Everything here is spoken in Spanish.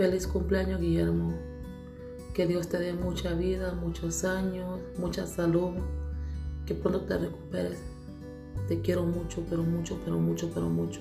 Feliz cumpleaños, Guillermo. Que Dios te dé mucha vida, muchos años, mucha salud. Que pronto te recuperes. Te quiero mucho, pero mucho, pero mucho, pero mucho.